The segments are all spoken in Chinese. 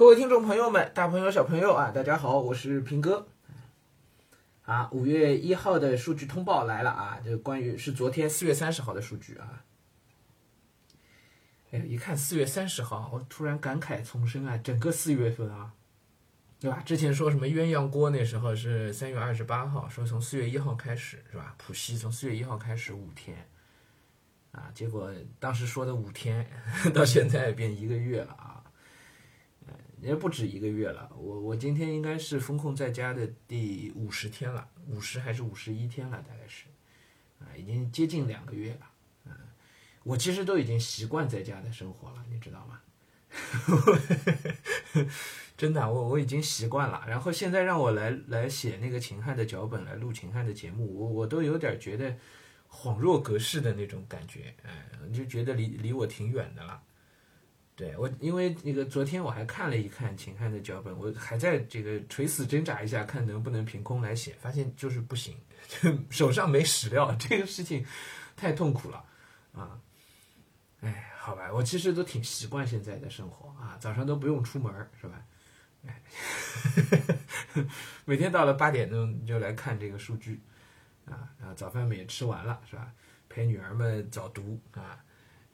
各位听众朋友们，大朋友小朋友啊，大家好，我是平哥。啊，五月一号的数据通报来了啊，就关于是昨天四月三十号的数据啊。哎，一看四月三十号，我突然感慨丛生啊，整个四月份啊，对吧？之前说什么鸳鸯锅那时候是三月二十八号，说从四月一号开始是吧？浦西从四月一号开始五天，啊，结果当时说的五天，到现在变一个月了啊。也不止一个月了，我我今天应该是封控在家的第五十天了，五十还是五十一天了，大概是，啊，已经接近两个月了，嗯，我其实都已经习惯在家的生活了，你知道吗？真的，我我已经习惯了。然后现在让我来来写那个秦汉的脚本，来录秦汉的节目，我我都有点觉得恍若隔世的那种感觉，哎，就觉得离离我挺远的了。对我，因为那个昨天我还看了一看秦汉的脚本，我还在这个垂死挣扎一下，看能不能凭空来写，发现就是不行，就手上没史料，这个事情太痛苦了啊！哎，好吧，我其实都挺习惯现在的生活啊，早上都不用出门是吧？哎，每天到了八点钟就来看这个数据啊，然后早饭们也吃完了是吧？陪女儿们早读啊，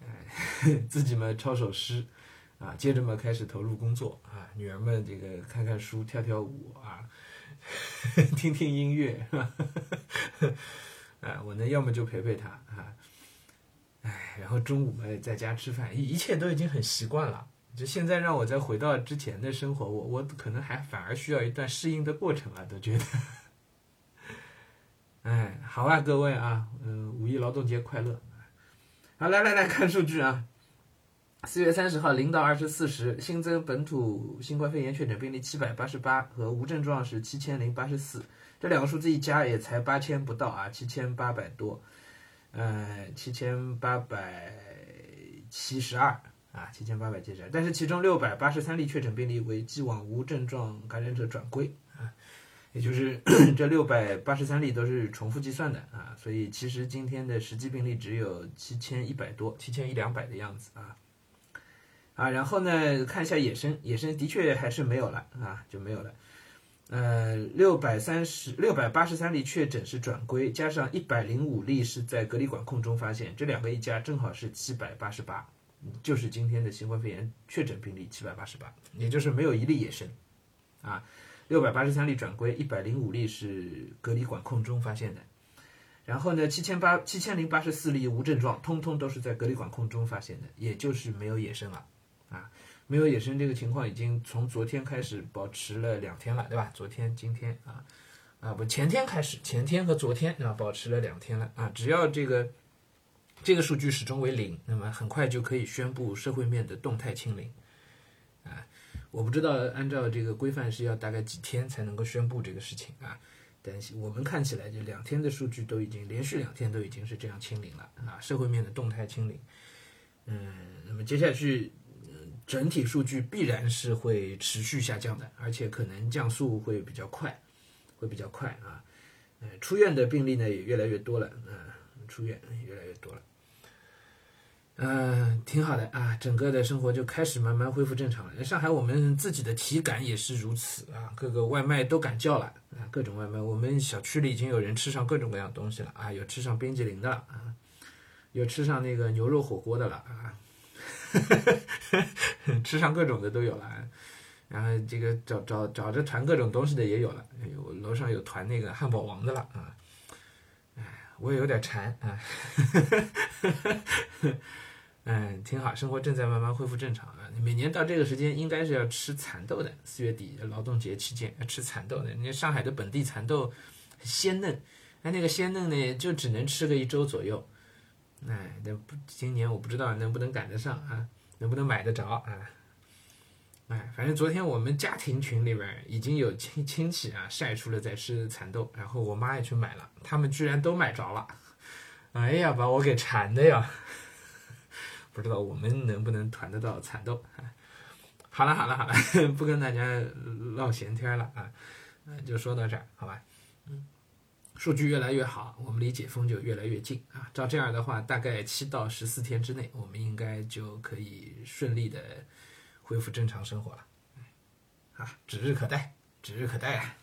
自己们抄首诗。啊，接着嘛开始投入工作啊，女儿们这个看看书、跳跳舞啊，听听音乐，啊，我呢要么就陪陪她啊，哎，然后中午嘛在家吃饭，一一切都已经很习惯了。就现在让我再回到之前的生活，我我可能还反而需要一段适应的过程了，都觉得。哎，好啊，各位啊，嗯，五一劳动节快乐。好，来来来看数据啊。四月三十号零到二十四时，新增本土新冠肺炎确诊病例七百八十八，和无症状是七千零八十四，这两个数字一加也才八千不到啊，七千八百多，呃，七千八百七十二啊，七千八百七十二。但是其中六百八十三例确诊病例为既往无症状感染者转归，也就是 这六百八十三例都是重复计算的啊，所以其实今天的实际病例只有七千一百多，七千一两百的样子啊。啊，然后呢，看一下野生，野生的确还是没有了啊，就没有了。呃，六百三十六百八十三例确诊是转归，加上一百零五例是在隔离管控中发现，这两个一加正好是七百八十八，就是今天的新冠肺炎确诊病例七百八十八，也就是没有一例野生。啊，六百八十三例转归，一百零五例是隔离管控中发现的。然后呢，七千八七千零八十四例无症状，通通都是在隔离管控中发现的，也就是没有野生了。啊，没有野生这个情况已经从昨天开始保持了两天了，对吧？昨天、今天啊，啊不，前天开始，前天和昨天啊，保持了两天了啊。只要这个这个数据始终为零，那么很快就可以宣布社会面的动态清零。我不知道按照这个规范是要大概几天才能够宣布这个事情啊，但是我们看起来就两天的数据都已经连续两天都已经是这样清零了啊，社会面的动态清零。嗯，那么接下去。嗯整体数据必然是会持续下降的，而且可能降速会比较快，会比较快啊。呃，出院的病例呢也越来越多了，嗯，出院越来越多了，嗯，挺好的啊。整个的生活就开始慢慢恢复正常了。上海我们自己的体感也是如此啊，各个外卖都敢叫了啊，各种外卖，我们小区里已经有人吃上各种各样东西了啊，有吃上冰激凌的了啊，有吃上那个牛肉火锅的了啊。吃上各种的都有了，然后这个找找找着团各种东西的也有了，有楼上有团那个汉堡王的了啊，我也有点馋啊，嗯，挺好，生活正在慢慢恢复正常啊。每年到这个时间应该是要吃蚕豆的，四月底劳动节期间要吃蚕豆的。那上海的本地蚕豆鲜嫩，那，那个鲜嫩呢就只能吃个一周左右。哎，那不今年我不知道能不能赶得上啊，能不能买得着啊？哎，反正昨天我们家庭群里边已经有亲亲戚啊晒出了在吃蚕豆，然后我妈也去买了，他们居然都买着了，哎呀，把我给馋的呀！不知道我们能不能团得到蚕豆？好了好了好了，不跟大家唠闲天了啊，就说到这儿，好吧？嗯。数据越来越好，我们离解封就越来越近啊！照这样的话，大概七到十四天之内，我们应该就可以顺利的恢复正常生活了。啊指日可待指日可待啊。